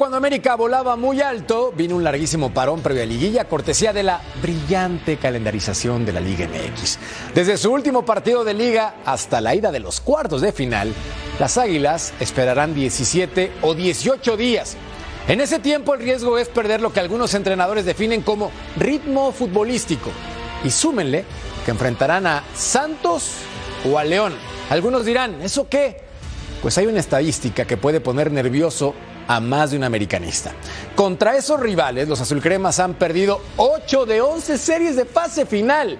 Cuando América volaba muy alto, vino un larguísimo parón previo a liguilla, cortesía de la brillante calendarización de la Liga MX. Desde su último partido de liga hasta la ida de los cuartos de final, las Águilas esperarán 17 o 18 días. En ese tiempo el riesgo es perder lo que algunos entrenadores definen como ritmo futbolístico. Y súmenle que enfrentarán a Santos o a León. Algunos dirán, ¿eso qué? Pues hay una estadística que puede poner nervioso a más de un americanista. Contra esos rivales, los azulcremas han perdido 8 de 11 series de fase final.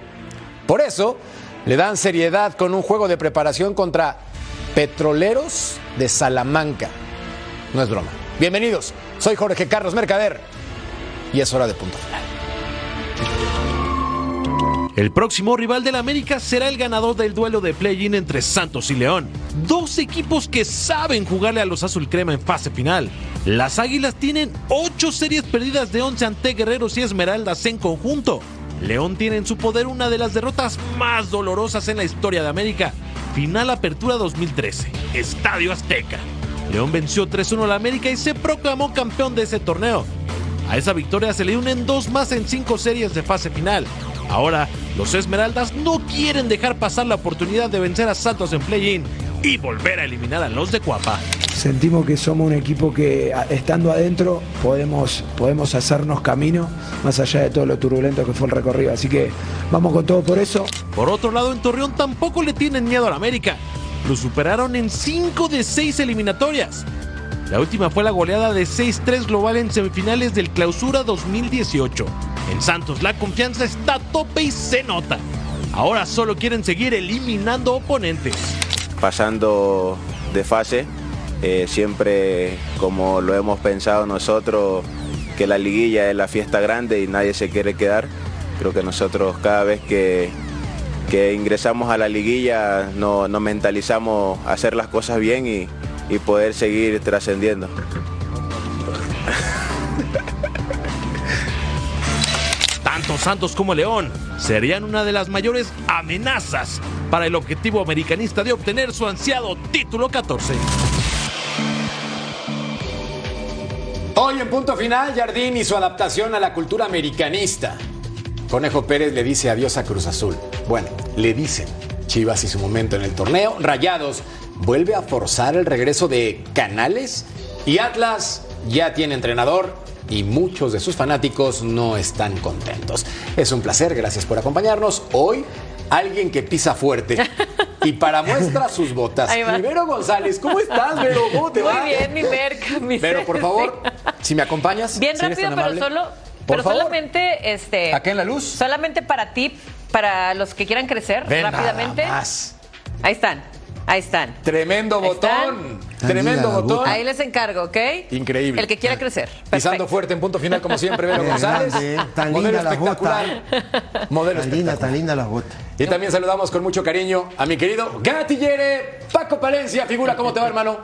Por eso, le dan seriedad con un juego de preparación contra Petroleros de Salamanca. No es broma. Bienvenidos, soy Jorge Carlos Mercader y es hora de punto final. El próximo rival del América será el ganador del duelo de play-in entre Santos y León. Dos equipos que saben jugarle a los azul crema en fase final. Las Águilas tienen 8 series perdidas de 11 ante Guerreros y Esmeraldas en conjunto. León tiene en su poder una de las derrotas más dolorosas en la historia de América. Final Apertura 2013, Estadio Azteca. León venció 3-1 al América y se proclamó campeón de ese torneo. A esa victoria se le unen dos más en cinco series de fase final. Ahora, los Esmeraldas no quieren dejar pasar la oportunidad de vencer a Santos en play-in y volver a eliminar a los de Cuapa. Sentimos que somos un equipo que estando adentro podemos, podemos hacernos camino más allá de todo lo turbulento que fue el recorrido. Así que vamos con todo por eso. Por otro lado, en Torreón tampoco le tienen miedo al América. Lo superaron en 5 de 6 eliminatorias. La última fue la goleada de 6-3 global en semifinales del Clausura 2018. En Santos la confianza está tope y se nota. Ahora solo quieren seguir eliminando oponentes. Pasando de fase, eh, siempre como lo hemos pensado nosotros, que la liguilla es la fiesta grande y nadie se quiere quedar. Creo que nosotros cada vez que, que ingresamos a la liguilla nos no mentalizamos hacer las cosas bien y, y poder seguir trascendiendo. Santos como León serían una de las mayores amenazas para el objetivo americanista de obtener su ansiado título 14. Hoy en punto final, Jardín y su adaptación a la cultura americanista. Conejo Pérez le dice adiós a Cruz Azul. Bueno, le dicen Chivas y su momento en el torneo. Rayados vuelve a forzar el regreso de Canales. Y Atlas ya tiene entrenador y muchos de sus fanáticos no están contentos. Es un placer, gracias por acompañarnos. Hoy, alguien que pisa fuerte. Y para muestra sus botas. Vero González, ¿cómo estás, Vero? ¿Cómo te Muy va? bien, mi merca, mi Vero, por favor, si me acompañas. Bien si rápido, pero solo, Por pero favor. solamente este. Acá en la luz. Solamente para ti, para los que quieran crecer rápidamente. nada más. Ahí están. Ahí están. Tremendo Ahí botón. están. Tremendo la botón. Ahí les encargo, ¿ok? Increíble. El que quiera crecer. Pisando fuerte en punto final, como siempre, Vero González. Tan Modelo linda la espectacular. Modelo Tan linda, espectacular. tan linda las botas. Y también saludamos con mucho cariño a mi querido Gatillere, Paco Palencia. Figura, ¿cómo te va, hermano?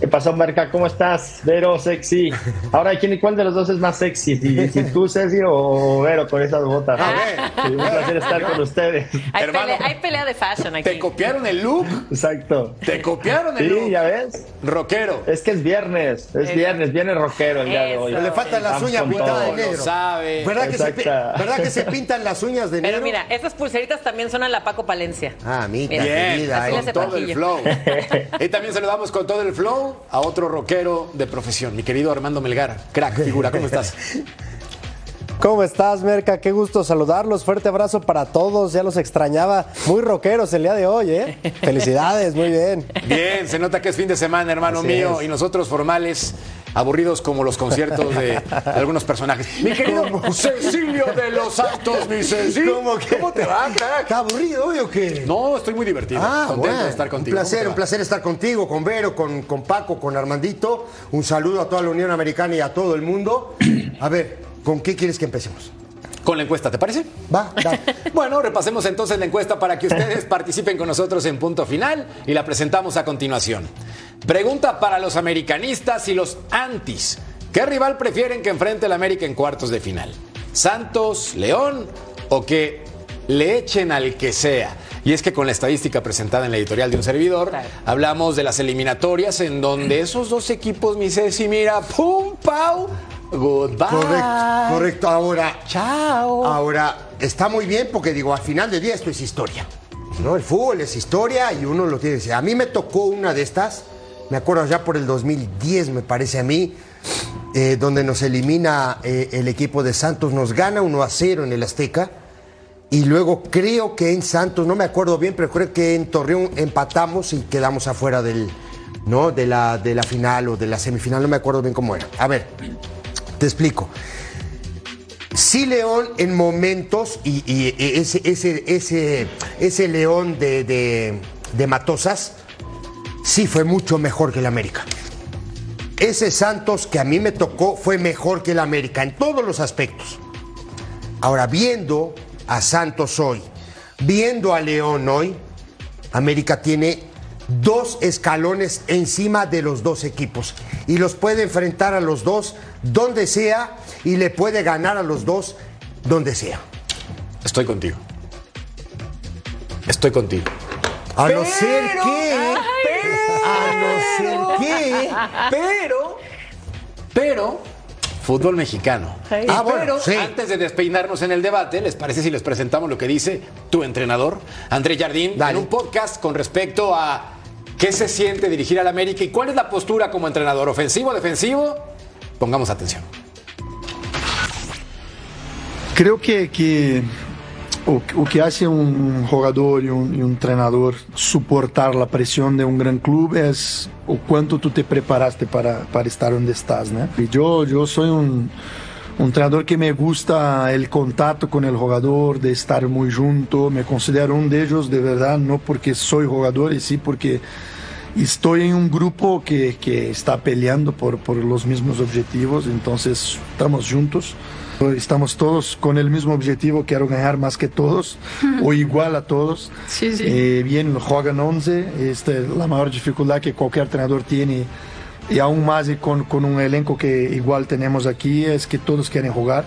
¿Qué pasó, Merca? ¿Cómo estás? Vero, sexy. Ahora, ¿quién, ¿cuál de los dos es más sexy? Si, si tú, sexy o Vero con esas botas. Ah, Sí, un placer estar con ustedes. Hay, Hermano. pelea, hay pelea de fashion aquí. ¿Te copiaron el look? Exacto. ¿Te copiaron el Sí, look? ya ves. Rockero. Es que es viernes. Es viernes, viernes rockero el día de hoy. Eso. Le faltan las Vamos uñas pintadas de todo. Lo negro. sabe. ¿Verdad que, se. ¿Verdad que se pintan las uñas de negro? Pero mira, esas pulseritas también son a la Paco Palencia. Ah, mira, Mira. Bien, querida. con todo el flow. y también saludamos con todo el flow a otro rockero de profesión, mi querido Armando Melgar. Crack, figura, ¿cómo estás? ¿Cómo estás, Merca? Qué gusto saludarlos. Fuerte abrazo para todos. Ya los extrañaba. Muy rockeros el día de hoy, ¿eh? Felicidades, muy bien. Bien, se nota que es fin de semana, hermano Así mío, es. y nosotros formales, aburridos como los conciertos de algunos personajes. Mi querido Cecilio de los Santos, mi Cecilio. ¿Cómo te va, crack? ¿Está aburrido hoy o qué? No, estoy muy divertido. Ah, contento bueno. de estar contigo. Un ¿Cómo te placer, un placer estar contigo, con Vero, con, con Paco, con Armandito. Un saludo a toda la Unión Americana y a todo el mundo. A ver, ¿con qué quieres que empecemos? Con la encuesta, ¿te parece? Va, dale. Bueno, repasemos entonces la encuesta para que ustedes participen con nosotros en punto final y la presentamos a continuación. Pregunta para los americanistas y los antis. ¿Qué rival prefieren que enfrente el América en cuartos de final? ¿Santos, León o que le echen al que sea. Y es que con la estadística presentada en la editorial de un servidor, hablamos de las eliminatorias en donde esos dos equipos, mi Ceci, mira, pum, pau, goodbye. Correcto, correcto. Ahora, Chao. ahora está muy bien porque digo, al final del día esto es historia. ¿no? El fútbol es historia y uno lo tiene que decir. A mí me tocó una de estas, me acuerdo ya por el 2010, me parece a mí, eh, donde nos elimina eh, el equipo de Santos, nos gana 1 a 0 en el Azteca. Y luego creo que en Santos, no me acuerdo bien, pero creo que en Torreón empatamos y quedamos afuera del, ¿no? de, la, de la final o de la semifinal, no me acuerdo bien cómo era. A ver, te explico. Sí, León en momentos, y, y ese, ese, ese, ese León de, de, de Matosas, sí fue mucho mejor que el América. Ese Santos que a mí me tocó fue mejor que el América en todos los aspectos. Ahora, viendo a Santos hoy, viendo a León hoy, América tiene dos escalones encima de los dos equipos y los puede enfrentar a los dos donde sea y le puede ganar a los dos donde sea. Estoy contigo. Estoy contigo. A no ser que. A no ser que. Pero, pero, fútbol mexicano. Sí. Y Ah, bueno, pero, sí. antes de despeinarnos en el debate, ¿les parece si les presentamos lo que dice tu entrenador, André Jardín, Dale. en un podcast con respecto a qué se siente dirigir al América y cuál es la postura como entrenador, ofensivo, defensivo? Pongamos atención. Creo que, que o, o que hace un jogador y un, y un entrenador soportar la presión de un gran club es o cuánto tú te preparaste para, para estar donde estás. ¿no? Y yo, yo soy un, un entrenador que me gusta el contacto con el jugador, de estar muy junto. Me considero un de ellos de verdad, no porque soy jugador, y sí porque estoy en un grupo que, que está peleando por, por los mismos objetivos, entonces estamos juntos. Estamos todos con el mismo objetivo, quiero ganar más que todos o igual a todos. Sí, sí. Eh, bien, juegan 11, esta es la mayor dificultad que cualquier entrenador tiene y aún más y con, con un elenco que igual tenemos aquí, es que todos quieren jugar,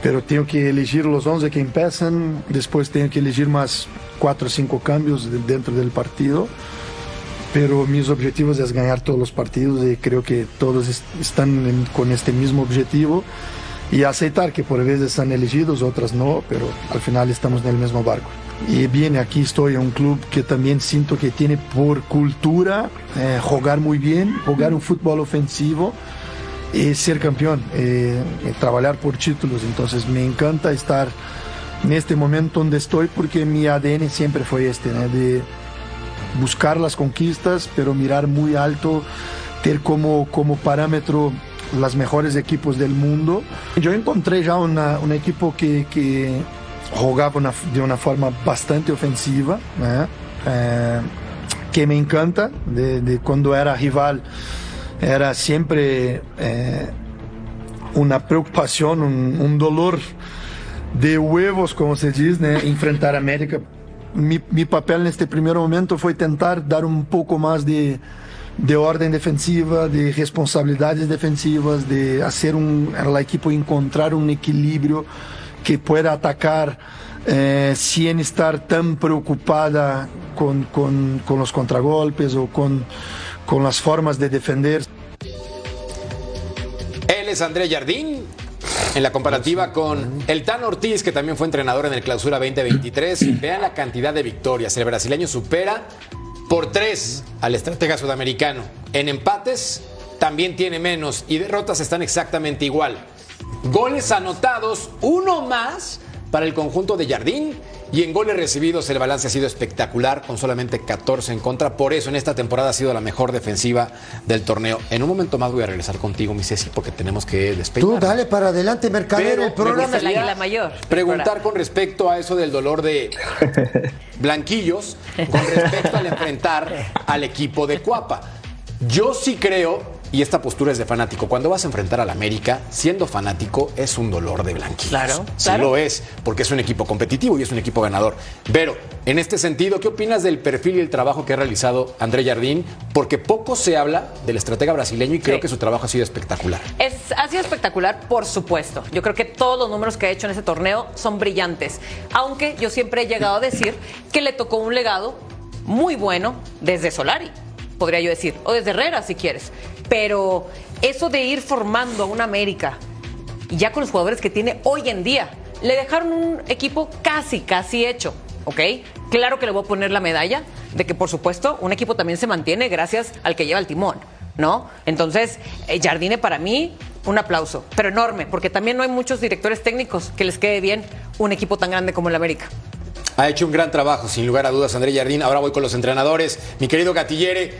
pero tengo que elegir los 11 que empiezan, después tengo que elegir más 4 o 5 cambios de- dentro del partido pero mis objetivos es ganar todos los partidos y creo que todos est- están en- con este mismo objetivo y aceptar que por veces están elegidos, otras no, pero al final estamos en el mismo barco. Y bien, aquí estoy en un club que también siento que tiene por cultura eh, jugar muy bien, jugar un fútbol ofensivo y ser campeón, eh, eh, trabajar por títulos. Entonces me encanta estar en este momento donde estoy porque mi ADN siempre fue este, ¿no? de buscar las conquistas, pero mirar muy alto, tener como, como parámetro los mejores equipos del mundo. Yo encontré ya una- un equipo que, que jugaba una- de una forma bastante ofensiva, ¿eh? Eh, que me encanta, de, de cuando era rival, era siempre eh, una preocupación, un, un dolor de huevos, como se dice, né? enfrentar a América. Mi, mi papel neste primeiro momento foi tentar dar um pouco mais de, de ordem defensiva, de responsabilidades defensivas, de fazer um, a equipe encontrar um equilíbrio que pueda atacar eh, sem estar tão preocupada com, com, com os contragolpes ou com, com as formas de defender. Él es André Jardín. En la comparativa con el Tan Ortiz, que también fue entrenador en el Clausura 2023, vean la cantidad de victorias. El brasileño supera por tres al estratega sudamericano. En empates también tiene menos y derrotas están exactamente igual. Goles anotados, uno más para el conjunto de Jardín. Y en goles recibidos el balance ha sido espectacular, con solamente 14 en contra. Por eso en esta temporada ha sido la mejor defensiva del torneo. En un momento más voy a regresar contigo, mi Ceci, porque tenemos que despeinar. Tú dale para adelante, Mercader. El programa Es águila mayor. Preguntar con respecto a eso del dolor de Blanquillos, con respecto al enfrentar al equipo de Cuapa. Yo sí creo y esta postura es de fanático. Cuando vas a enfrentar al América, siendo fanático, es un dolor de blanquillos. Claro, Sí claro. lo es, porque es un equipo competitivo y es un equipo ganador. Pero, en este sentido, ¿qué opinas del perfil y el trabajo que ha realizado André Jardín? Porque poco se habla del estratega brasileño y creo Sí. que su trabajo ha sido espectacular. Es, ha sido espectacular, por supuesto. Yo creo que todos los números que ha hecho en ese torneo son brillantes. Aunque yo siempre he llegado a decir que le tocó un legado muy bueno desde Solari, podría yo decir, o desde Herrera si quieres. Pero eso de ir formando a una América, ya con los jugadores que tiene hoy en día, le dejaron un equipo casi, casi hecho. ¿Ok? Claro que le voy a poner la medalla de que, por supuesto, un equipo también se mantiene gracias al que lleva el timón. ¿no? Entonces, eh, Jardine para mí, un aplauso, pero enorme, porque también no hay muchos directores técnicos que les quede bien un equipo tan grande como el América. Ha hecho un gran trabajo, sin lugar a dudas, André Jardín. Ahora voy con los entrenadores. Mi querido Gatillere,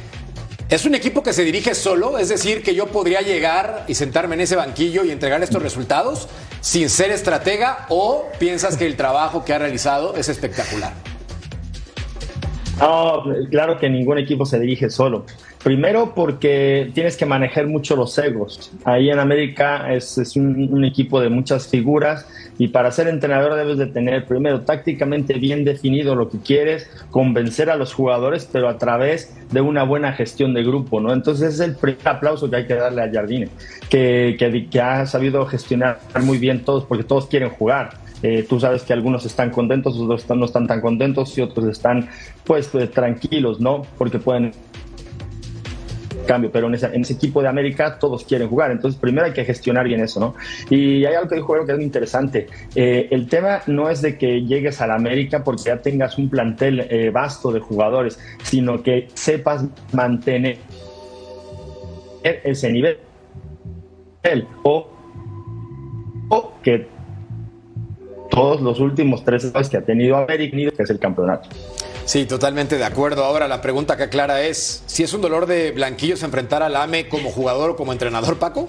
¿es un equipo que se dirige solo? Es decir, que yo podría llegar y sentarme en ese banquillo y entregar estos resultados sin ser estratega o piensas que el trabajo que ha realizado es espectacular? Claro que ningún equipo se dirige solo. Primero porque tienes que manejar mucho los egos. Ahí en América es, un, equipo de muchas figuras y para ser entrenador debes de tener primero tácticamente bien definido lo que quieres, convencer a los jugadores, pero a través de una buena gestión de grupo, ¿no? Entonces es el primer aplauso que hay que darle a Jardine, que, que, ha sabido gestionar muy bien todos, porque todos quieren jugar. Eh, tú sabes que algunos están contentos, otros no están tan contentos y otros están pues, pues tranquilos, ¿no? Porque pueden cambio, pero en ese, en ese, equipo de América todos quieren jugar, entonces primero hay que gestionar bien eso, ¿no? Y hay algo que dijo que es muy interesante, eh, el tema no es de que llegues a la América porque ya tengas un plantel eh, vasto de jugadores, sino que sepas mantener ese nivel o, o que todos los últimos tres años que ha tenido América, que es el campeonato. Sí, totalmente de acuerdo. Ahora la pregunta que aclara es, ¿si es un dolor de blanquillos enfrentar al AME como jugador o como entrenador, Paco?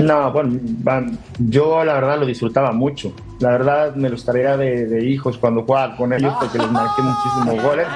No, bueno, yo la verdad lo disfrutaba mucho. La verdad me los de, de hijos cuando jugaba con ellos porque les marqué muchísimos goles.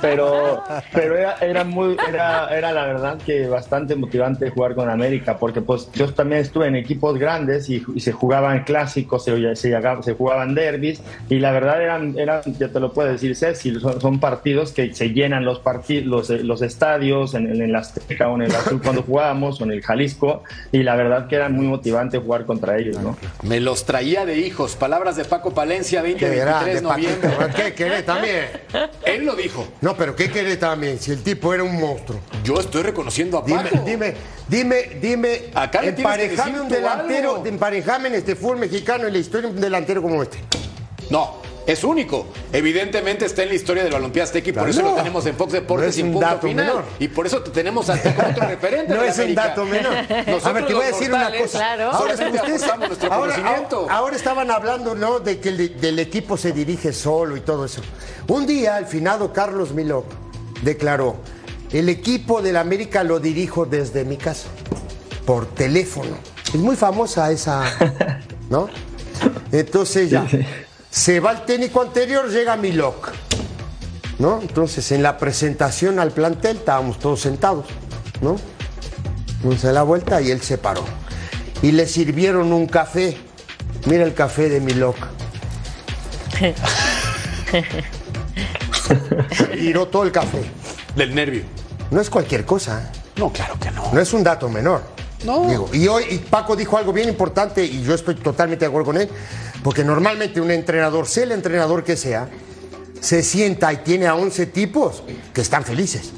Pero pero era, era muy era, era la verdad que bastante motivante jugar con América porque pues yo también estuve en equipos grandes y, y se jugaban clásicos se, se, se, jugaban derbis y la verdad eran eran ya te lo puedo decir Ceci son, son partidos que se llenan los partidos los, los, estadios en, en el Azteca o en el Azul cuando jugábamos o en el Jalisco y la verdad que era muy motivante jugar contra ellos ¿no? me los traía de hijos palabras de Paco Palencia 2023 noviembre ¿qué querés también? él lo dijo no, pero ¿qué querés también? Si el tipo era un monstruo. Yo estoy reconociendo a Paco. Dime, dime, dime, dime. Acá emparejame un delantero, emparejame en este fútbol mexicano en la historia un delantero como este. No, es único. Evidentemente está en la historia del balompié azteca y por eso no, lo tenemos en Fox Deportes no y punto dato final. Menor. Y por eso te tenemos a ti como otro referente. no es América. un dato menor. Nosotros a ver, te voy a decir una cosa. Claro. Ahora, ustedes, ahora, conocimiento. ahora estaban hablando ¿no? de que el, del equipo se dirige solo y todo eso. Un día, el finado Carlos Milok declaró: el equipo del América lo dirijo desde mi casa, por teléfono. Es muy famosa esa, ¿no? Entonces ya. Se va el técnico anterior, llega Milok. ¿No? Entonces, en la presentación al plantel estábamos todos sentados, ¿no? Entonces, se la vuelta y él se paró. Y le sirvieron un café. Mira el café de Milok. Tiró todo el café. Del nervio. No es cualquier cosa. ¿eh? No, claro que no. No es un dato menor. No. Digo, y hoy y Paco dijo algo bien importante y yo estoy totalmente de acuerdo con él, porque normalmente un entrenador, sea el entrenador que sea, se sienta y tiene a 11 tipos que están felices,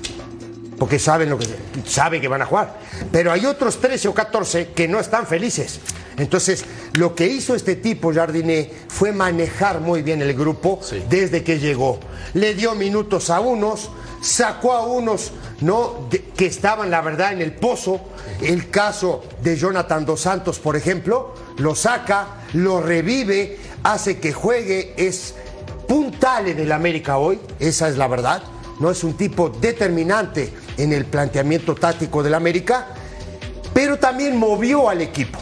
porque saben lo que saben que van a jugar, pero hay otros 13 o 14 que no están felices. Entonces, lo que hizo este tipo, Jardiné, fue manejar muy bien el grupo Sí. desde que llegó. Le dio minutos a unos, sacó a unos ¿no? De- que estaban, la verdad, en el pozo. El caso de Jonathan Dos Santos, por ejemplo, lo saca, lo revive, hace que juegue, es puntal en el América hoy, esa es la verdad. No es un tipo determinante en el planteamiento táctico del América, pero también movió al equipo.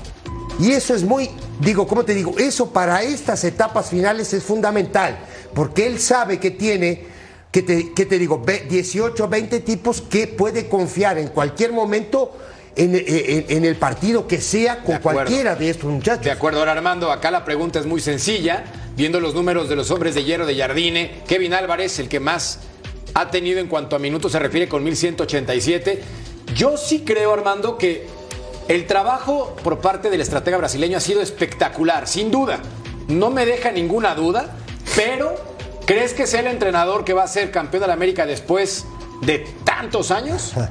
Y eso es muy, digo, ¿cómo te digo? Eso para estas etapas finales es fundamental, porque él sabe que tiene ¿qué te, qué te digo? Ve- 18, 20 tipos que puede confiar en cualquier momento en, en- en el partido que sea con De cualquiera de estos muchachos. De acuerdo, ahora Armando, acá la pregunta es muy sencilla. Viendo los números de los hombres de hierro de Jardine, Kevin Álvarez, el que más ha tenido en cuanto a minutos se refiere con 1187. Yo sí creo, Armando, que el trabajo por parte del estratega brasileño ha sido espectacular, sin duda. No me deja ninguna duda, pero ¿crees que sea el entrenador que va a ser campeón de la América después de tantos años?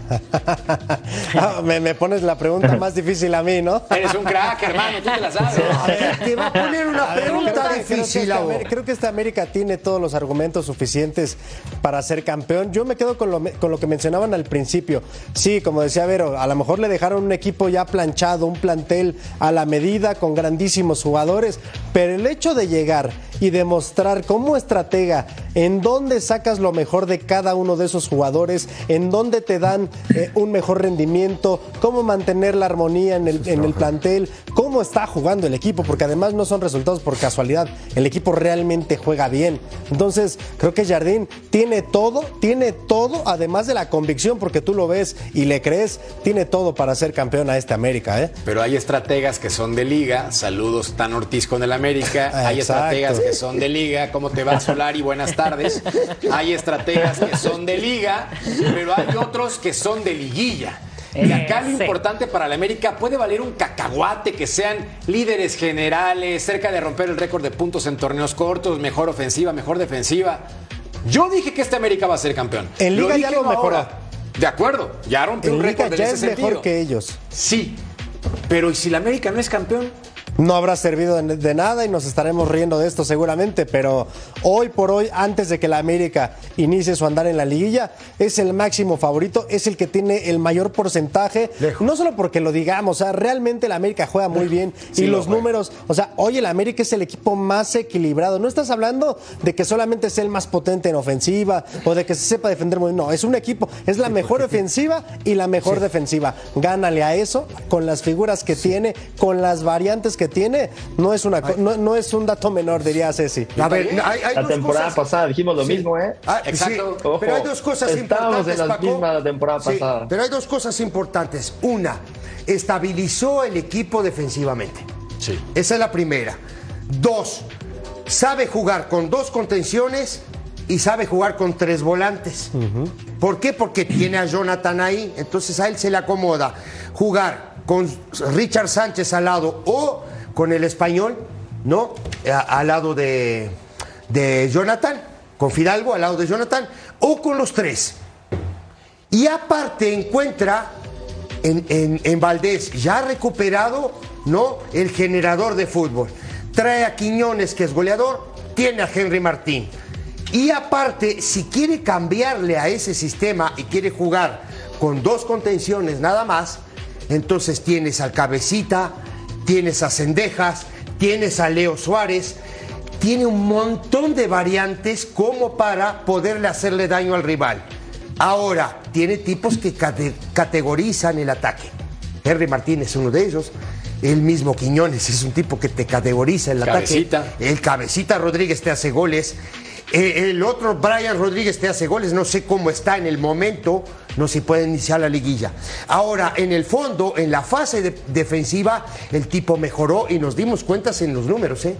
Ah, me, me pones la pregunta más difícil a mí, ¿no? Eres un crack, hermano, tú te la sabes. A ver, te va a poner una A pregunta creo que difícil, esta Abo. América- Creo que esta América tiene todos los argumentos suficientes para ser campeón. Yo me quedo con lo, con lo que mencionaban al principio. Sí, como decía Vero, a lo mejor le dejaron un equipo ya planchado, un plantel a la medida, con grandísimos jugadores, pero el hecho de llegar y demostrar como estratega en dónde sacas lo mejor de cada uno de esos jugadores, en dónde te dan eh, un mejor rendimiento, cómo mantener la armonía en el, en el plantel, cómo está jugando el equipo, porque además no son resultados por casualidad, el equipo realmente juega bien. Entonces, creo que Jardín tiene todo, tiene todo, además de la convicción, porque tú lo ves y le crees, tiene todo para ser campeón a este América, ¿eh? Pero hay estrategas que son de liga. Saludos, Tan Ortiz con el América. Hay estrategas que son de liga. ¿Cómo te va, Solari? Buenas tardes. Hay estrategas que son de liga, pero hay otros que son de liguilla. Y acá lo importante para la América puede valer un cacahuate, que sean líderes generales, cerca de romper el récord de puntos en torneos cortos, mejor ofensiva, mejor defensiva. Yo dije que este América va a ser campeón. En Liga ya dije lo mejoró. ahora. De acuerdo, ya rompió En un Liga récord en ya ese es sentido. mejor que ellos. Sí, pero ¿y si la América no es campeón? No habrá servido de, nada y nos estaremos riendo de esto seguramente, pero hoy por hoy, antes de que la América inicie su andar en la liguilla, es el máximo favorito, es el que tiene el mayor porcentaje, no solo porque lo digamos, o sea, realmente la América juega muy bien Sí y lo los números, o sea, hoy el América es el equipo más equilibrado, no estás hablando de que solamente sea el más potente en ofensiva o de que se sepa defender muy bien, no, es un equipo, es la mejor ofensiva y la mejor defensiva, gánale a eso con las figuras que tiene, con las variantes que tiene, no es, una, no, no es un dato menor, diría Ceci. A ver, hay, hay La dos temporada cosas- pasada dijimos lo Sí. mismo, ¿eh? Ah, Exacto. sí, pero hay dos cosas Estábamos importantes. en la Paco. misma la temporada Sí, pasada. pero hay dos cosas importantes. Una, estabilizó el equipo defensivamente. Sí. Esa es la primera. Dos, sabe jugar con dos contenciones y sabe jugar con tres volantes. ¿Por qué? Porque tiene a Jonathan ahí, entonces a él se le acomoda jugar con Richard Sánchez al lado o con el español, ¿no? Al lado de, de Jonathan, con Fidalgo al lado de Jonathan, o con los tres. Y aparte encuentra en, en, en Valdés, ya recuperado, ¿no? El generador de fútbol. Trae a Quiñones, que es goleador, tiene a Henry Martín. Y aparte, si quiere cambiarle a ese sistema y quiere jugar con dos contenciones nada más, entonces tienes al Cabecita, tienes a Cendejas, tienes a Leo Suárez, tiene un montón de variantes como para poderle hacerle daño al rival. Ahora, tiene tipos que cate- categorizan el ataque. Henry Martínez es uno de ellos. El mismo Quiñones es un tipo que te categoriza el Cabecita. ataque. El Cabecita Rodríguez te hace goles. Eh, el otro, Brian Rodríguez, te hace goles. No sé cómo está en el momento. No se puede iniciar la liguilla. Ahora, en el fondo, en la fase de- defensiva, el tipo mejoró y nos dimos cuentas en los números, ¿eh?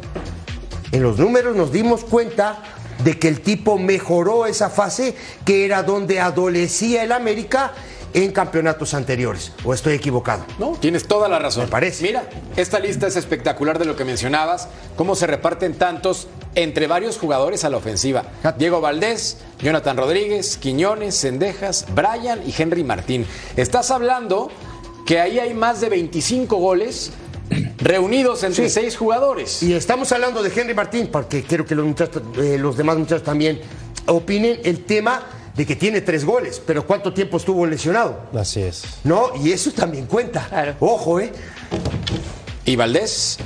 En los números nos dimos cuenta de que el tipo mejoró esa fase que era donde adolecía el América en campeonatos anteriores. ¿O estoy equivocado? No, tienes toda la razón. Me parece. Mira, esta lista es espectacular de lo que mencionabas, cómo se reparten tantos entre varios jugadores a la ofensiva. Diego Valdés, Jonathan Rodríguez, Quiñones, Cendejas, Brian y Henry Martín. Estás hablando que ahí hay más de 25 goles reunidos entre Sí. seis jugadores. Y estamos hablando de Henry Martín, porque quiero que los, muchachos, eh, los demás muchachos también opinen el tema de que tiene tres goles, pero ¿cuánto tiempo estuvo lesionado? Así es. ¿No? Y eso también cuenta. Claro. Ojo, ¿eh? Y Valdés.